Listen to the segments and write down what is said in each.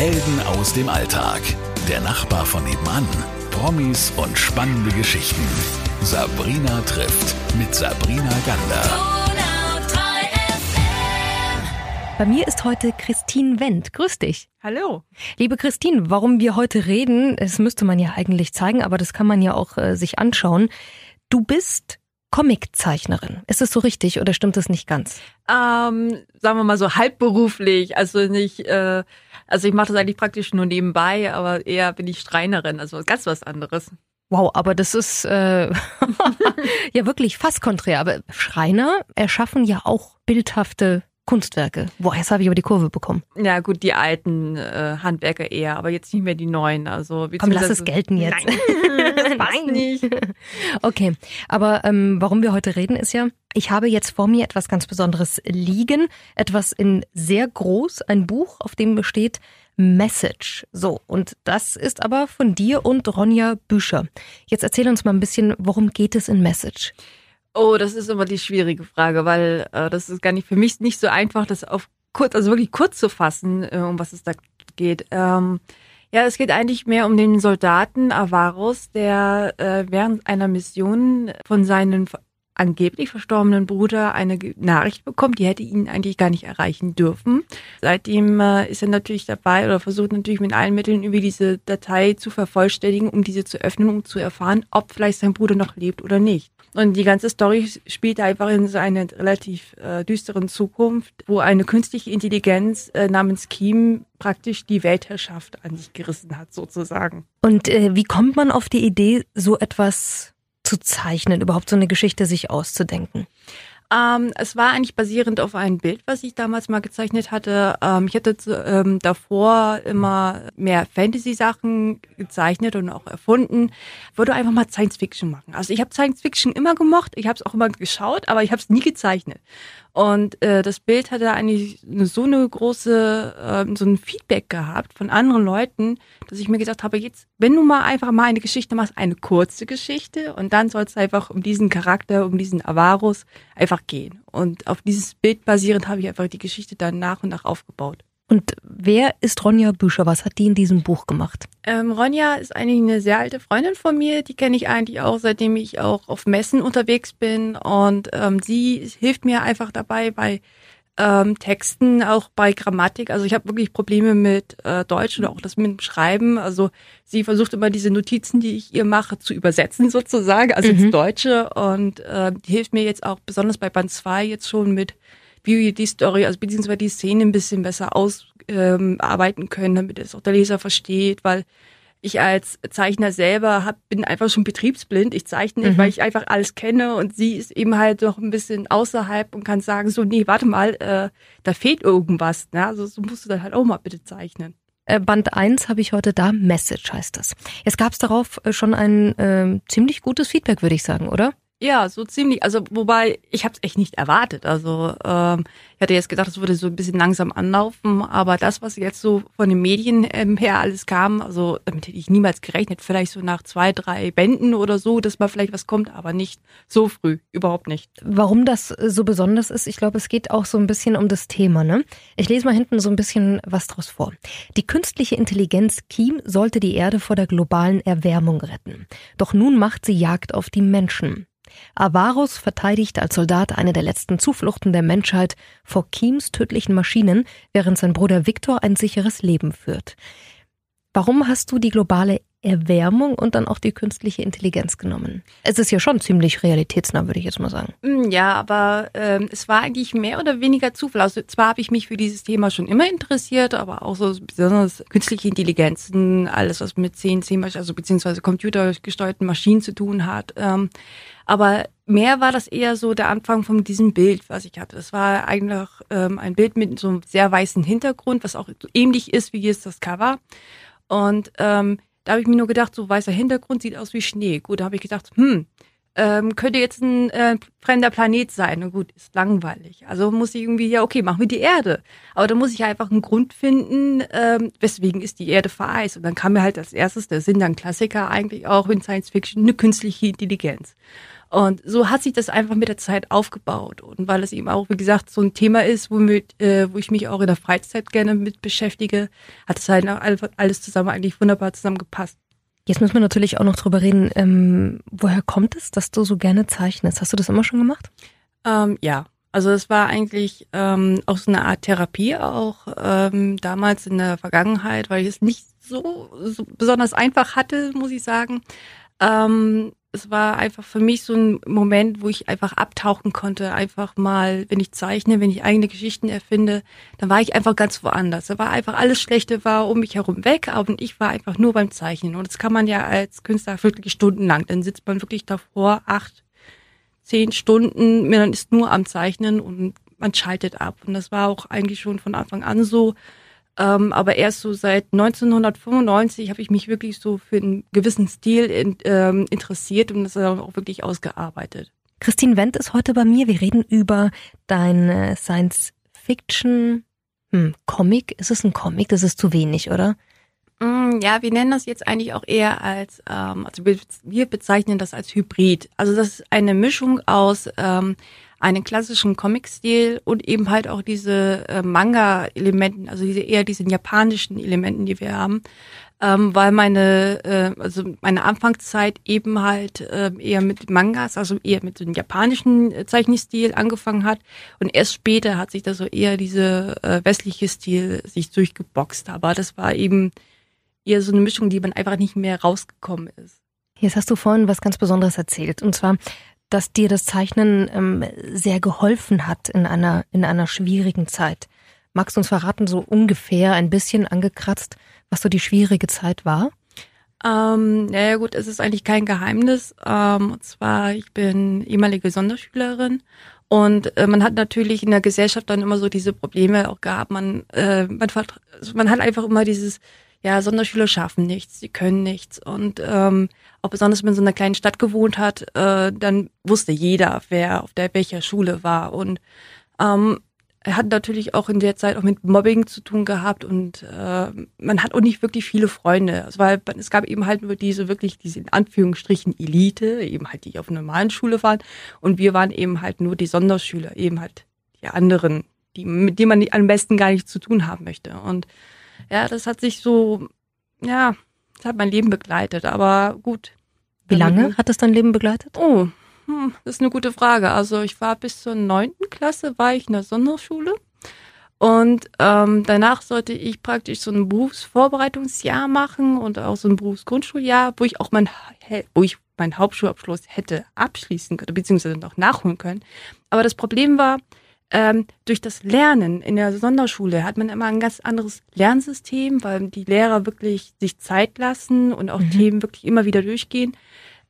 Helden aus dem Alltag. Der Nachbar von nebenan. Promis und spannende Geschichten. Sabrina trifft mit Sabrina Gander. Bei mir ist heute Christine Wendt. Grüß dich. Hallo. Liebe Christine, warum wir heute reden, das müsste man ja eigentlich zeigen, aber das kann man ja auch äh, sich anschauen. Du bist Comiczeichnerin. Ist es so richtig oder stimmt das nicht ganz? Ähm, sagen wir mal so halbberuflich. Also nicht, äh, also ich mache das eigentlich praktisch nur nebenbei, aber eher bin ich Streinerin, also ganz was anderes. Wow, aber das ist äh, ja wirklich fast konträr. Aber Schreiner erschaffen ja auch bildhafte Kunstwerke. Boah, jetzt habe ich aber die Kurve bekommen. Ja gut, die alten äh, Handwerker eher, aber jetzt nicht mehr die neuen. Also Komm, lass es gelten jetzt. Nein, Nein. nicht. Okay, aber ähm, warum wir heute reden ist ja, ich habe jetzt vor mir etwas ganz Besonderes liegen, etwas in sehr groß, ein Buch, auf dem steht Message. So, und das ist aber von dir und Ronja Büscher. Jetzt erzähl uns mal ein bisschen, worum geht es in Message? Oh, das ist immer die schwierige Frage, weil äh, das ist gar nicht für mich nicht so einfach, das auf kurz, also wirklich kurz zu fassen, äh, um was es da geht. Ähm, ja, es geht eigentlich mehr um den Soldaten Avarus, der äh, während einer Mission von seinen angeblich verstorbenen Bruder eine Nachricht bekommt, die hätte ihn eigentlich gar nicht erreichen dürfen. Seitdem äh, ist er natürlich dabei oder versucht natürlich mit allen Mitteln über diese Datei zu vervollständigen, um diese zu öffnen, um zu erfahren, ob vielleicht sein Bruder noch lebt oder nicht. Und die ganze Story spielt einfach in so einer relativ äh, düsteren Zukunft, wo eine künstliche Intelligenz äh, namens Kim praktisch die Weltherrschaft an sich gerissen hat, sozusagen. Und äh, wie kommt man auf die Idee, so etwas zu zeichnen, überhaupt so eine Geschichte sich auszudenken? Ähm, es war eigentlich basierend auf einem Bild, was ich damals mal gezeichnet hatte. Ähm, ich hatte ähm, davor immer mehr Fantasy-Sachen gezeichnet und auch erfunden. Ich wollte einfach mal Science-Fiction machen. Also ich habe Science-Fiction immer gemocht, ich habe es auch immer geschaut, aber ich habe es nie gezeichnet. Und äh, das Bild hatte eigentlich so eine große, äh, so ein Feedback gehabt von anderen Leuten, dass ich mir gedacht habe, jetzt, wenn du mal einfach mal eine Geschichte machst, eine kurze Geschichte und dann soll es einfach um diesen Charakter, um diesen Avarus einfach gehen. Und auf dieses Bild basierend habe ich einfach die Geschichte dann nach und nach aufgebaut. Und wer ist Ronja Büscher? Was hat die in diesem Buch gemacht? Ähm, Ronja ist eigentlich eine sehr alte Freundin von mir. Die kenne ich eigentlich auch, seitdem ich auch auf Messen unterwegs bin. Und ähm, sie hilft mir einfach dabei bei ähm, Texten, auch bei Grammatik. Also ich habe wirklich Probleme mit äh, Deutsch oder auch das mit dem Schreiben. Also sie versucht immer diese Notizen, die ich ihr mache, zu übersetzen sozusagen, also mhm. ins Deutsche. Und äh, die hilft mir jetzt auch besonders bei Band 2 jetzt schon mit die Story, also beziehungsweise die Szene ein bisschen besser ausarbeiten ähm, können, damit es auch der Leser versteht, weil ich als Zeichner selber hab, bin einfach schon betriebsblind. Ich zeichne nicht, mhm. weil ich einfach alles kenne und sie ist eben halt noch ein bisschen außerhalb und kann sagen, so, nee, warte mal, äh, da fehlt irgendwas. Ne? Also so musst du dann halt auch mal bitte zeichnen. Äh, Band 1 habe ich heute da, Message heißt das. Jetzt gab es darauf äh, schon ein äh, ziemlich gutes Feedback, würde ich sagen, oder? Ja, so ziemlich. Also wobei ich habe es echt nicht erwartet. Also ähm, ich hatte jetzt gedacht, es würde so ein bisschen langsam anlaufen, aber das, was jetzt so von den Medien ähm, her alles kam, also damit hätte ich niemals gerechnet. Vielleicht so nach zwei, drei Bänden oder so, dass mal vielleicht was kommt, aber nicht so früh, überhaupt nicht. Warum das so besonders ist, ich glaube, es geht auch so ein bisschen um das Thema. Ne? Ich lese mal hinten so ein bisschen was draus vor. Die künstliche Intelligenz Kiem sollte die Erde vor der globalen Erwärmung retten. Doch nun macht sie Jagd auf die Menschen. Avarus verteidigt als Soldat eine der letzten Zufluchten der Menschheit vor Kiems tödlichen Maschinen, während sein Bruder Viktor ein sicheres Leben führt. Warum hast du die globale Erwärmung und dann auch die künstliche Intelligenz genommen. Es ist ja schon ziemlich realitätsnah, würde ich jetzt mal sagen. Mm, ja, aber ähm, es war eigentlich mehr oder weniger Zufall. Also zwar habe ich mich für dieses Thema schon immer interessiert, aber auch so besonders künstliche Intelligenzen, alles was mit CNC, also beziehungsweise computergesteuerten Maschinen zu tun hat. Ähm, aber mehr war das eher so der Anfang von diesem Bild, was ich hatte. Das war eigentlich ähm, ein Bild mit so einem sehr weißen Hintergrund, was auch ähnlich ist wie jetzt das Cover. Und ähm, da habe ich mir nur gedacht, so weißer Hintergrund sieht aus wie Schnee. Gut, da habe ich gedacht, hm, ähm, könnte jetzt ein äh, fremder Planet sein. Na gut, ist langweilig. Also muss ich irgendwie, ja, okay, machen wir die Erde. Aber da muss ich einfach einen Grund finden, ähm, weswegen ist die Erde vereist. Und dann kam mir halt als erstes, der Sinn dann Klassiker eigentlich auch in Science Fiction, eine künstliche Intelligenz. Und so hat sich das einfach mit der Zeit aufgebaut. Und weil es eben auch, wie gesagt, so ein Thema ist, womit, äh, wo ich mich auch in der Freizeit gerne mit beschäftige, hat es halt alles zusammen eigentlich wunderbar zusammengepasst. Jetzt müssen wir natürlich auch noch drüber reden, ähm, woher kommt es, dass du so gerne zeichnest? Hast du das immer schon gemacht? Ähm, ja, also es war eigentlich ähm, auch so eine Art Therapie, auch ähm, damals in der Vergangenheit, weil ich es nicht so, so besonders einfach hatte, muss ich sagen. Ähm, es war einfach für mich so ein Moment, wo ich einfach abtauchen konnte, einfach mal, wenn ich zeichne, wenn ich eigene Geschichten erfinde, dann war ich einfach ganz woanders. Da war einfach alles Schlechte war um mich herum weg, und ich war einfach nur beim Zeichnen. Und das kann man ja als Künstler wirklich stundenlang. Dann sitzt man wirklich davor, acht, zehn Stunden, man ist nur am Zeichnen und man schaltet ab. Und das war auch eigentlich schon von Anfang an so. Ähm, aber erst so seit 1995 habe ich mich wirklich so für einen gewissen Stil in, ähm, interessiert und das auch wirklich ausgearbeitet. Christine Wendt ist heute bei mir. Wir reden über dein Science Fiction hm, Comic. Ist es ein Comic? Das ist zu wenig, oder? Mm, ja, wir nennen das jetzt eigentlich auch eher als, ähm, also wir bezeichnen das als Hybrid. Also das ist eine Mischung aus ähm, einen klassischen Comic-Stil und eben halt auch diese äh, Manga-Elementen, also diese eher diesen japanischen Elementen, die wir haben. Ähm, weil meine, äh, also meine Anfangszeit eben halt äh, eher mit Mangas, also eher mit dem japanischen äh, angefangen hat und erst später hat sich da so eher diese äh, westliche Stil sich durchgeboxt. Aber das war eben eher so eine Mischung, die man einfach nicht mehr rausgekommen ist. Jetzt hast du vorhin was ganz Besonderes erzählt und zwar dass dir das Zeichnen ähm, sehr geholfen hat in einer, in einer schwierigen Zeit. Magst du uns verraten, so ungefähr ein bisschen angekratzt, was so die schwierige Zeit war? Ähm, naja gut, es ist eigentlich kein Geheimnis. Ähm, und zwar, ich bin ehemalige Sonderschülerin und äh, man hat natürlich in der Gesellschaft dann immer so diese Probleme auch gehabt. Man, äh, man, also man hat einfach immer dieses, ja, Sonderschüler schaffen nichts, sie können nichts. Und ähm, auch besonders wenn man in so einer kleinen Stadt gewohnt hat, äh, dann wusste jeder, wer auf der welcher Schule war. Und ähm, er hat natürlich auch in der Zeit auch mit Mobbing zu tun gehabt und äh, man hat auch nicht wirklich viele Freunde. Also weil es gab eben halt nur diese wirklich diese in Anführungsstrichen Elite, eben halt die auf einer normalen Schule waren und wir waren eben halt nur die Sonderschüler, eben halt die anderen, die mit denen man am besten gar nichts zu tun haben möchte. Und ja, das hat sich so, ja, das hat mein Leben begleitet, aber gut. Wie lange hat das dein Leben begleitet? Oh, hm, das ist eine gute Frage. Also ich war bis zur neunten Klasse, war ich in der Sonderschule. Und ähm, danach sollte ich praktisch so ein Berufsvorbereitungsjahr machen und auch so ein Berufsgrundschuljahr, wo ich auch mein, wo ich meinen Hauptschulabschluss hätte abschließen können, beziehungsweise noch nachholen können. Aber das Problem war, ähm, durch das Lernen in der Sonderschule hat man immer ein ganz anderes Lernsystem, weil die Lehrer wirklich sich Zeit lassen und auch mhm. Themen wirklich immer wieder durchgehen.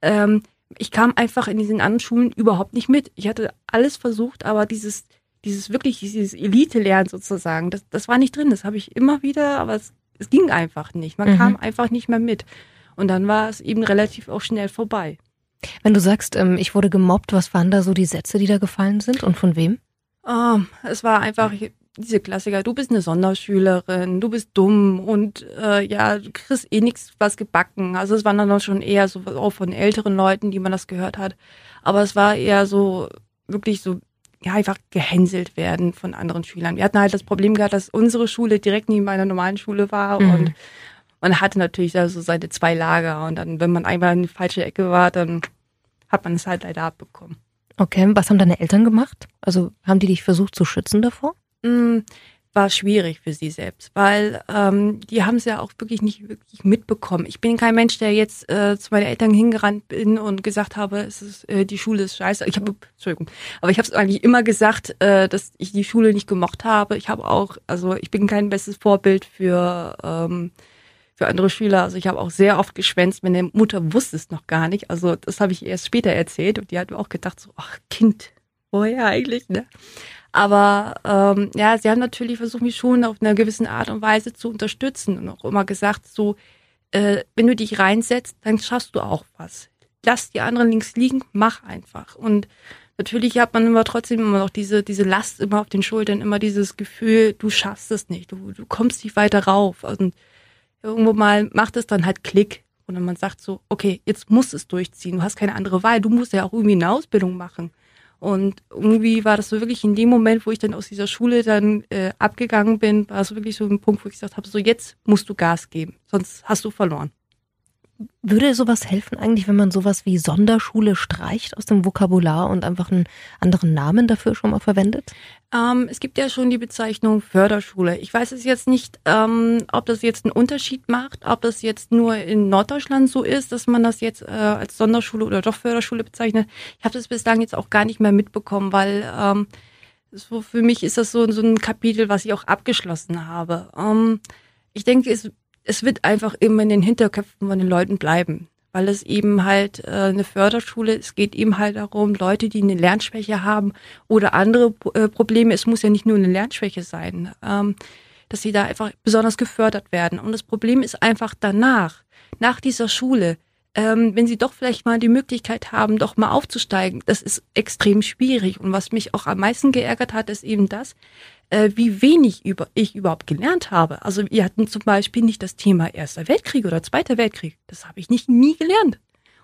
Ähm, ich kam einfach in diesen anderen Schulen überhaupt nicht mit. Ich hatte alles versucht, aber dieses, dieses wirklich, dieses Elite-Lernen sozusagen, das, das war nicht drin. Das habe ich immer wieder, aber es, es ging einfach nicht. Man mhm. kam einfach nicht mehr mit. Und dann war es eben relativ auch schnell vorbei. Wenn du sagst, ähm, ich wurde gemobbt, was waren da so die Sätze, die da gefallen sind und von wem? Oh, es war einfach diese Klassiker, du bist eine Sonderschülerin, du bist dumm und äh, ja, du kriegst eh nichts was gebacken. Also es waren dann schon eher so auch von älteren Leuten, die man das gehört hat. Aber es war eher so wirklich so ja, einfach gehänselt werden von anderen Schülern. Wir hatten halt das Problem gehabt, dass unsere Schule direkt neben einer normalen Schule war mhm. und man hatte natürlich da so seine zwei Lager und dann, wenn man einmal in die falsche Ecke war, dann hat man es halt leider abbekommen. Okay, was haben deine Eltern gemacht? Also haben die dich versucht zu schützen davor? Mm, war schwierig für sie selbst, weil ähm, die haben es ja auch wirklich nicht wirklich mitbekommen. Ich bin kein Mensch, der jetzt äh, zu meinen Eltern hingerannt bin und gesagt habe, es ist, äh, die Schule ist scheiße. Ich habe, Entschuldigung, aber ich habe es eigentlich immer gesagt, äh, dass ich die Schule nicht gemocht habe. Ich habe auch, also ich bin kein bestes Vorbild für ähm, für andere Schüler. Also ich habe auch sehr oft geschwänzt, meine Mutter wusste es noch gar nicht. Also das habe ich erst später erzählt und die hat mir auch gedacht, so, ach Kind, woher eigentlich, ne? Aber ähm, ja, sie haben natürlich versucht, mich schon auf einer gewissen Art und Weise zu unterstützen und auch immer gesagt, so, äh, wenn du dich reinsetzt, dann schaffst du auch was. lass die anderen links liegen, mach einfach. Und natürlich hat man immer trotzdem immer noch diese, diese Last immer auf den Schultern, immer dieses Gefühl, du schaffst es nicht, du, du kommst nicht weiter rauf. Und irgendwo mal macht es dann halt Klick. Und dann man sagt so, okay, jetzt musst du es durchziehen, du hast keine andere Wahl, du musst ja auch irgendwie eine Ausbildung machen. Und irgendwie war das so wirklich in dem Moment, wo ich dann aus dieser Schule dann äh, abgegangen bin, war es wirklich so ein Punkt, wo ich gesagt habe, so jetzt musst du Gas geben, sonst hast du verloren. Würde sowas helfen eigentlich, wenn man sowas wie Sonderschule streicht aus dem Vokabular und einfach einen anderen Namen dafür schon mal verwendet? Ähm, es gibt ja schon die Bezeichnung Förderschule. Ich weiß es jetzt nicht, ähm, ob das jetzt einen Unterschied macht, ob das jetzt nur in Norddeutschland so ist, dass man das jetzt äh, als Sonderschule oder doch Förderschule bezeichnet. Ich habe das bislang jetzt auch gar nicht mehr mitbekommen, weil ähm, so für mich ist das so, so ein Kapitel, was ich auch abgeschlossen habe. Ähm, ich denke, es es wird einfach immer in den Hinterköpfen von den Leuten bleiben, weil es eben halt äh, eine Förderschule, es geht eben halt darum, Leute, die eine Lernschwäche haben oder andere äh, Probleme, es muss ja nicht nur eine Lernschwäche sein, ähm, dass sie da einfach besonders gefördert werden. Und das Problem ist einfach danach, nach dieser Schule, ähm, wenn sie doch vielleicht mal die Möglichkeit haben, doch mal aufzusteigen, das ist extrem schwierig. Und was mich auch am meisten geärgert hat, ist eben das, äh, wie wenig über, ich überhaupt gelernt habe. Also wir hatten zum Beispiel nicht das Thema Erster Weltkrieg oder Zweiter Weltkrieg. Das habe ich nicht nie gelernt.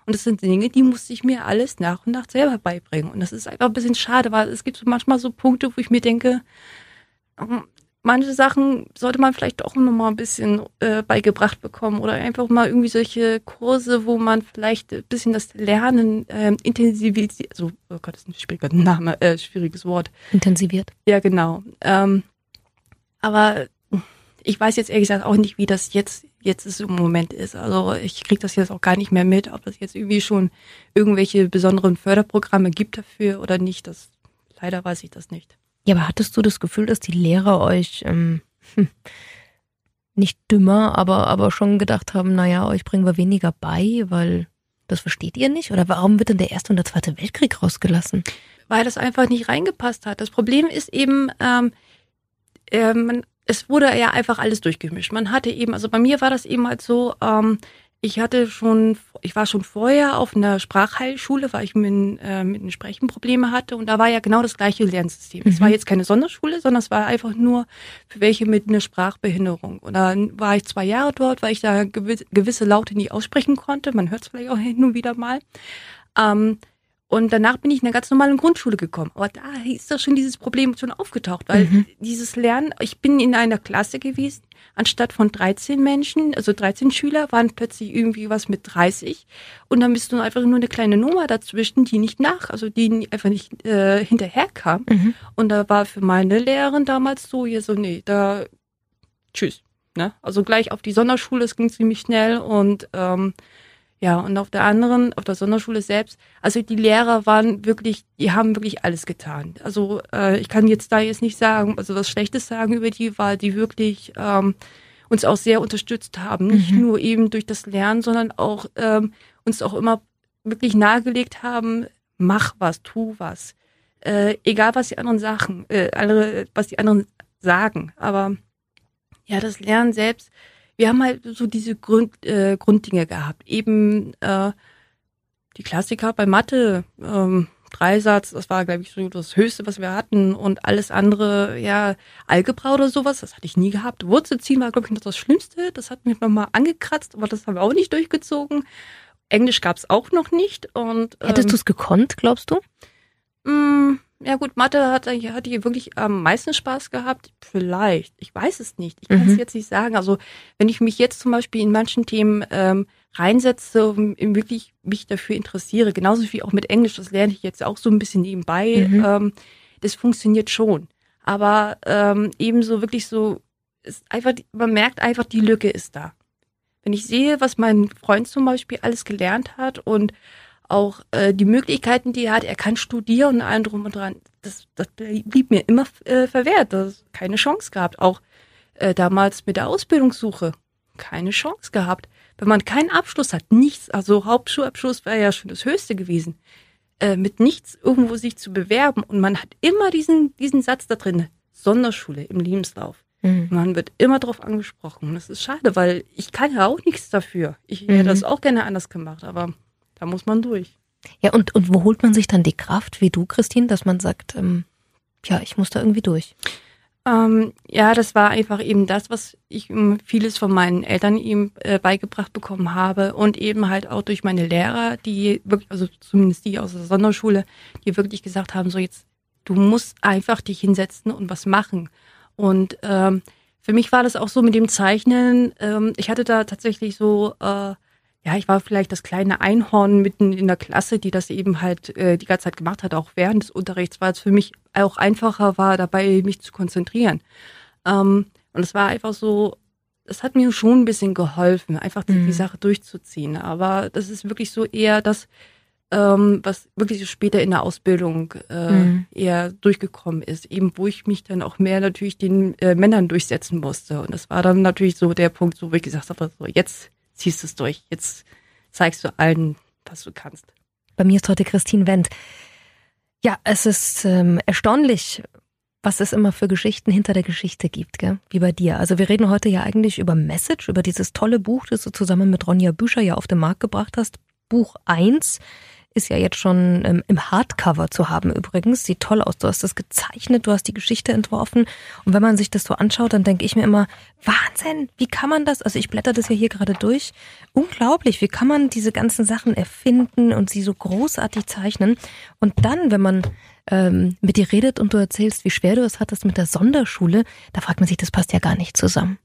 Und das sind Dinge, die musste ich mir alles nach und nach selber beibringen. Und das ist einfach ein bisschen schade, weil es gibt manchmal so Punkte, wo ich mir denke, manche Sachen sollte man vielleicht auch noch mal ein bisschen äh, beigebracht bekommen oder einfach mal irgendwie solche Kurse, wo man vielleicht ein bisschen das Lernen ähm, intensiviert, also oh Gott, das ist ein schwieriger Name, äh, schwieriges Wort. Intensiviert. Ja, genau. Ähm, aber ich weiß jetzt ehrlich gesagt auch nicht, wie das jetzt jetzt ist im Moment ist. Also ich kriege das jetzt auch gar nicht mehr mit, ob es jetzt irgendwie schon irgendwelche besonderen Förderprogramme gibt dafür oder nicht. Das leider weiß ich das nicht. Ja, aber hattest du das Gefühl, dass die Lehrer euch ähm, hm, nicht dümmer, aber, aber schon gedacht haben, naja, euch bringen wir weniger bei, weil das versteht ihr nicht? Oder warum wird denn der Erste und der Zweite Weltkrieg rausgelassen? Weil das einfach nicht reingepasst hat. Das Problem ist eben, ähm, äh, man, es wurde ja einfach alles durchgemischt. Man hatte eben, also bei mir war das eben halt so, ähm, ich hatte schon, ich war schon vorher auf einer Sprachheilschule, weil ich mit, äh, mit den Sprechen Probleme hatte und da war ja genau das gleiche Lernsystem. Mhm. Es war jetzt keine Sonderschule, sondern es war einfach nur für welche mit einer Sprachbehinderung. Und dann war ich zwei Jahre dort, weil ich da gewisse Laute nicht aussprechen konnte. Man hört es vielleicht auch hin und wieder mal. Ähm, und danach bin ich in eine ganz normale Grundschule gekommen. Aber da ist doch schon dieses Problem schon aufgetaucht, weil mhm. dieses Lernen, ich bin in einer Klasse gewesen, anstatt von 13 Menschen, also 13 Schüler, waren plötzlich irgendwie was mit 30. Und dann bist du einfach nur eine kleine Nummer dazwischen, die nicht nach, also die einfach nicht äh, hinterherkam. Mhm. Und da war für meine Lehrerin damals so, hier so, nee, da, tschüss. Ne? Also gleich auf die Sonderschule, es ging ziemlich schnell und ähm, ja, und auf der anderen, auf der Sonderschule selbst, also die Lehrer waren wirklich, die haben wirklich alles getan. Also äh, ich kann jetzt da jetzt nicht sagen, also was Schlechtes sagen über die, weil die wirklich ähm, uns auch sehr unterstützt haben. Nicht mhm. nur eben durch das Lernen, sondern auch ähm, uns auch immer wirklich nahegelegt haben, mach was, tu was. Äh, egal was die anderen Sachen, äh, andere, was die anderen sagen. Aber ja, das Lernen selbst, wir haben halt so diese Grund, äh, Grunddinge gehabt. Eben äh, die Klassiker bei Mathe, ähm, Dreisatz, das war, glaube ich, so das Höchste, was wir hatten. Und alles andere, ja, Algebra oder sowas, das hatte ich nie gehabt. Wurzelziehen war, glaube ich, noch das Schlimmste. Das hat mich nochmal angekratzt, aber das haben wir auch nicht durchgezogen. Englisch gab es auch noch nicht. Und, ähm, Hättest du es gekonnt, glaubst du? Mh, mm, ja gut, Mathe hat, hat die wirklich am meisten Spaß gehabt. Vielleicht. Ich weiß es nicht. Ich kann es mhm. jetzt nicht sagen. Also wenn ich mich jetzt zum Beispiel in manchen Themen ähm, reinsetze und wirklich mich dafür interessiere, genauso wie auch mit Englisch, das lerne ich jetzt auch so ein bisschen nebenbei, mhm. ähm, das funktioniert schon. Aber ähm, ebenso wirklich so, ist einfach, man merkt einfach, die Lücke ist da. Wenn ich sehe, was mein Freund zum Beispiel alles gelernt hat und auch äh, die Möglichkeiten, die er hat. Er kann studieren und allen drum und dran. Das, das blieb mir immer äh, verwehrt. Das keine Chance gehabt. Auch äh, damals mit der Ausbildungssuche keine Chance gehabt. Wenn man keinen Abschluss hat, nichts, also Hauptschulabschluss wäre ja schon das Höchste gewesen, äh, mit nichts irgendwo sich zu bewerben und man hat immer diesen, diesen Satz da drin, Sonderschule im Lebenslauf. Mhm. Man wird immer darauf angesprochen. Und das ist schade, weil ich kann ja auch nichts dafür. Ich hätte mhm. das auch gerne anders gemacht, aber da muss man durch. Ja, und, und wo holt man sich dann die Kraft, wie du, Christine, dass man sagt, ähm, ja, ich muss da irgendwie durch? Ähm, ja, das war einfach eben das, was ich vieles von meinen Eltern ihm äh, beigebracht bekommen habe und eben halt auch durch meine Lehrer, die wirklich, also zumindest die aus der Sonderschule, die wirklich gesagt haben, so jetzt, du musst einfach dich hinsetzen und was machen. Und ähm, für mich war das auch so mit dem Zeichnen. Ähm, ich hatte da tatsächlich so äh, ja, ich war vielleicht das kleine Einhorn mitten in der Klasse, die das eben halt äh, die ganze Zeit gemacht hat, auch während des Unterrichts, weil es für mich auch einfacher war, dabei mich zu konzentrieren. Ähm, und es war einfach so, es hat mir schon ein bisschen geholfen, einfach die, mhm. die Sache durchzuziehen. Aber das ist wirklich so eher das, ähm, was wirklich so später in der Ausbildung äh, mhm. eher durchgekommen ist, eben wo ich mich dann auch mehr natürlich den äh, Männern durchsetzen musste. Und das war dann natürlich so der Punkt, so wo ich gesagt habe, so jetzt ziehst es durch. Jetzt zeigst du allen, was du kannst. Bei mir ist heute Christine Wendt. Ja, es ist ähm, erstaunlich, was es immer für Geschichten hinter der Geschichte gibt, gell? wie bei dir. Also wir reden heute ja eigentlich über Message, über dieses tolle Buch, das du zusammen mit Ronja Büscher ja auf den Markt gebracht hast. Buch 1 ist ja jetzt schon ähm, im Hardcover zu haben übrigens. Sieht toll aus. Du hast das gezeichnet, du hast die Geschichte entworfen. Und wenn man sich das so anschaut, dann denke ich mir immer, Wahnsinn, wie kann man das? Also ich blätter das ja hier gerade durch. Unglaublich, wie kann man diese ganzen Sachen erfinden und sie so großartig zeichnen? Und dann, wenn man ähm, mit dir redet und du erzählst, wie schwer du es hattest mit der Sonderschule, da fragt man sich, das passt ja gar nicht zusammen.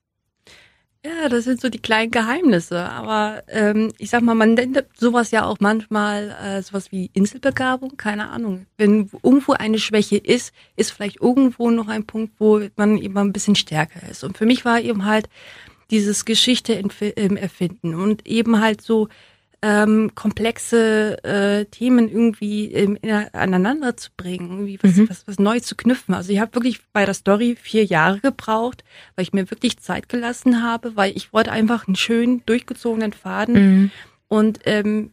Ja, das sind so die kleinen Geheimnisse. Aber ähm, ich sag mal, man nennt sowas ja auch manchmal äh, sowas wie Inselbegabung, keine Ahnung. Wenn irgendwo eine Schwäche ist, ist vielleicht irgendwo noch ein Punkt, wo man eben ein bisschen stärker ist. Und für mich war eben halt dieses Geschichte ähm, erfinden und eben halt so ähm, komplexe äh, Themen irgendwie ähm, aneinander zu bringen, irgendwie was, mhm. was, was neu zu knüpfen. Also ich habe wirklich bei der Story vier Jahre gebraucht, weil ich mir wirklich Zeit gelassen habe, weil ich wollte einfach einen schönen, durchgezogenen Faden. Mhm. Und ähm,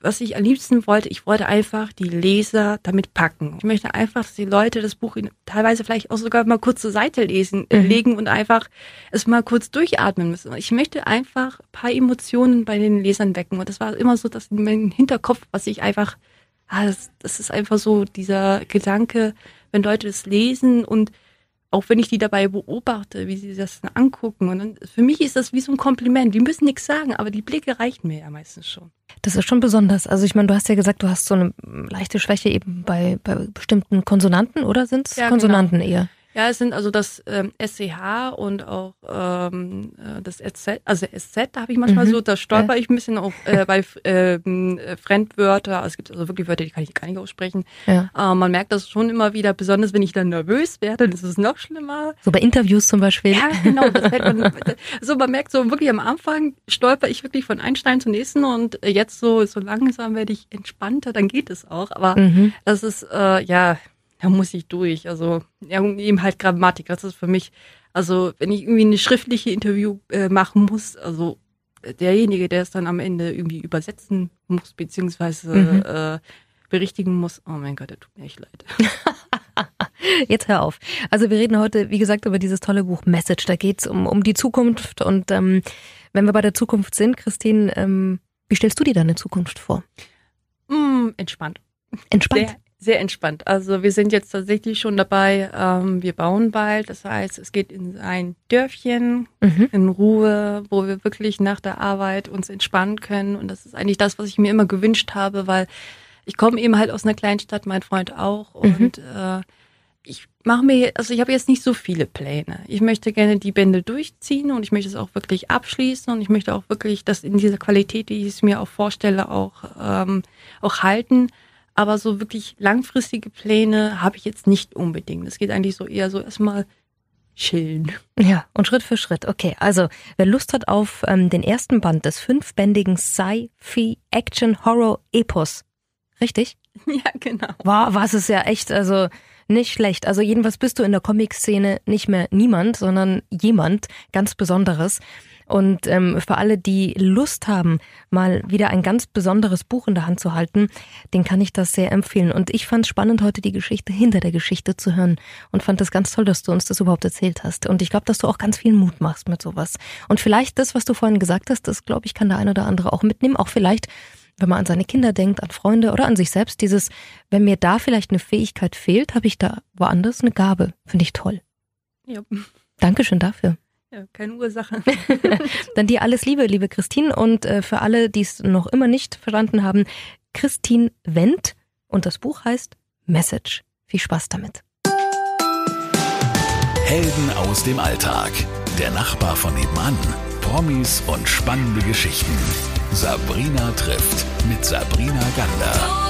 was ich am liebsten wollte, ich wollte einfach die Leser damit packen. Ich möchte einfach, dass die Leute das Buch teilweise vielleicht auch sogar mal kurz zur Seite lesen, mhm. legen und einfach es mal kurz durchatmen müssen. Ich möchte einfach ein paar Emotionen bei den Lesern wecken. Und das war immer so, dass in meinem Hinterkopf, was ich einfach, ah, das, das ist einfach so dieser Gedanke, wenn Leute das lesen und auch wenn ich die dabei beobachte, wie sie das angucken. Und dann, für mich ist das wie so ein Kompliment. Die müssen nichts sagen, aber die Blicke reichen mir ja meistens schon. Das ist schon besonders. Also ich meine, du hast ja gesagt, du hast so eine leichte Schwäche eben bei, bei bestimmten Konsonanten, oder sind es ja, Konsonanten genau. eher? Ja, es sind also das ähm, SCH und auch ähm, äh, das SZ, also SZ, da habe ich manchmal mhm. so, da stolper ich ein bisschen auch äh, bei ähm, äh, Fremdwörter. Also es gibt also wirklich Wörter, die kann ich gar nicht aussprechen. Ja. Äh, man merkt das schon immer wieder, besonders wenn ich dann nervös werde, dann ist es noch schlimmer. So bei Interviews zum Beispiel. Ja, genau. Das man, so man merkt so wirklich am Anfang stolper ich wirklich von einem Stein zum nächsten und jetzt so so langsam werde ich entspannter, dann geht es auch. Aber mhm. das ist äh, ja da muss ich durch. Also ja, eben halt Grammatik. Das ist für mich, also wenn ich irgendwie eine schriftliche Interview äh, machen muss, also derjenige, der es dann am Ende irgendwie übersetzen muss, beziehungsweise mhm. äh, berichtigen muss, oh mein Gott, der tut mir echt leid. Jetzt hör auf. Also wir reden heute, wie gesagt, über dieses tolle Buch Message. Da geht's um, um die Zukunft. Und ähm, wenn wir bei der Zukunft sind, Christine, ähm, wie stellst du dir deine Zukunft vor? Mm, entspannt. Entspannt? Sehr, entspannt. Also wir sind jetzt tatsächlich schon dabei, ähm, wir bauen bald. Das heißt, es geht in ein Dörfchen mhm. in Ruhe, wo wir wirklich nach der Arbeit uns entspannen können. Und das ist eigentlich das, was ich mir immer gewünscht habe, weil ich komme eben halt aus einer Kleinstadt, mein Freund auch. Mhm. Und äh, ich mache mir, also ich habe jetzt nicht so viele Pläne. Ich möchte gerne die Bände durchziehen und ich möchte es auch wirklich abschließen und ich möchte auch wirklich das in dieser Qualität, die ich es mir auch vorstelle, auch, ähm, auch halten. Aber so wirklich langfristige Pläne habe ich jetzt nicht unbedingt. Es geht eigentlich so eher so erstmal chillen. Ja, und Schritt für Schritt. Okay, also wer Lust hat auf ähm, den ersten Band des fünfbändigen Sci-Fi Action Horror Epos. Richtig? Ja, genau. War, war es ja echt, also nicht schlecht. Also jedenfalls bist du in der Comic-Szene nicht mehr niemand, sondern jemand ganz Besonderes. Und ähm, für alle, die Lust haben, mal wieder ein ganz besonderes Buch in der Hand zu halten, den kann ich das sehr empfehlen. Und ich fand es spannend, heute die Geschichte hinter der Geschichte zu hören und fand es ganz toll, dass du uns das überhaupt erzählt hast. Und ich glaube, dass du auch ganz viel Mut machst mit sowas. Und vielleicht das, was du vorhin gesagt hast, das glaube ich, kann der ein oder andere auch mitnehmen. Auch vielleicht wenn man an seine Kinder denkt, an Freunde oder an sich selbst, dieses, wenn mir da vielleicht eine Fähigkeit fehlt, habe ich da woanders eine Gabe. Finde ich toll. Ja. Dankeschön dafür. Ja, keine Ursache. Dann dir alles Liebe, liebe Christine. Und äh, für alle, die es noch immer nicht verstanden haben, Christine Wendt und das Buch heißt Message. Viel Spaß damit. Helden aus dem Alltag. Der Nachbar von nebenan. Promis und spannende Geschichten. Sabrina trifft mit Sabrina Gander.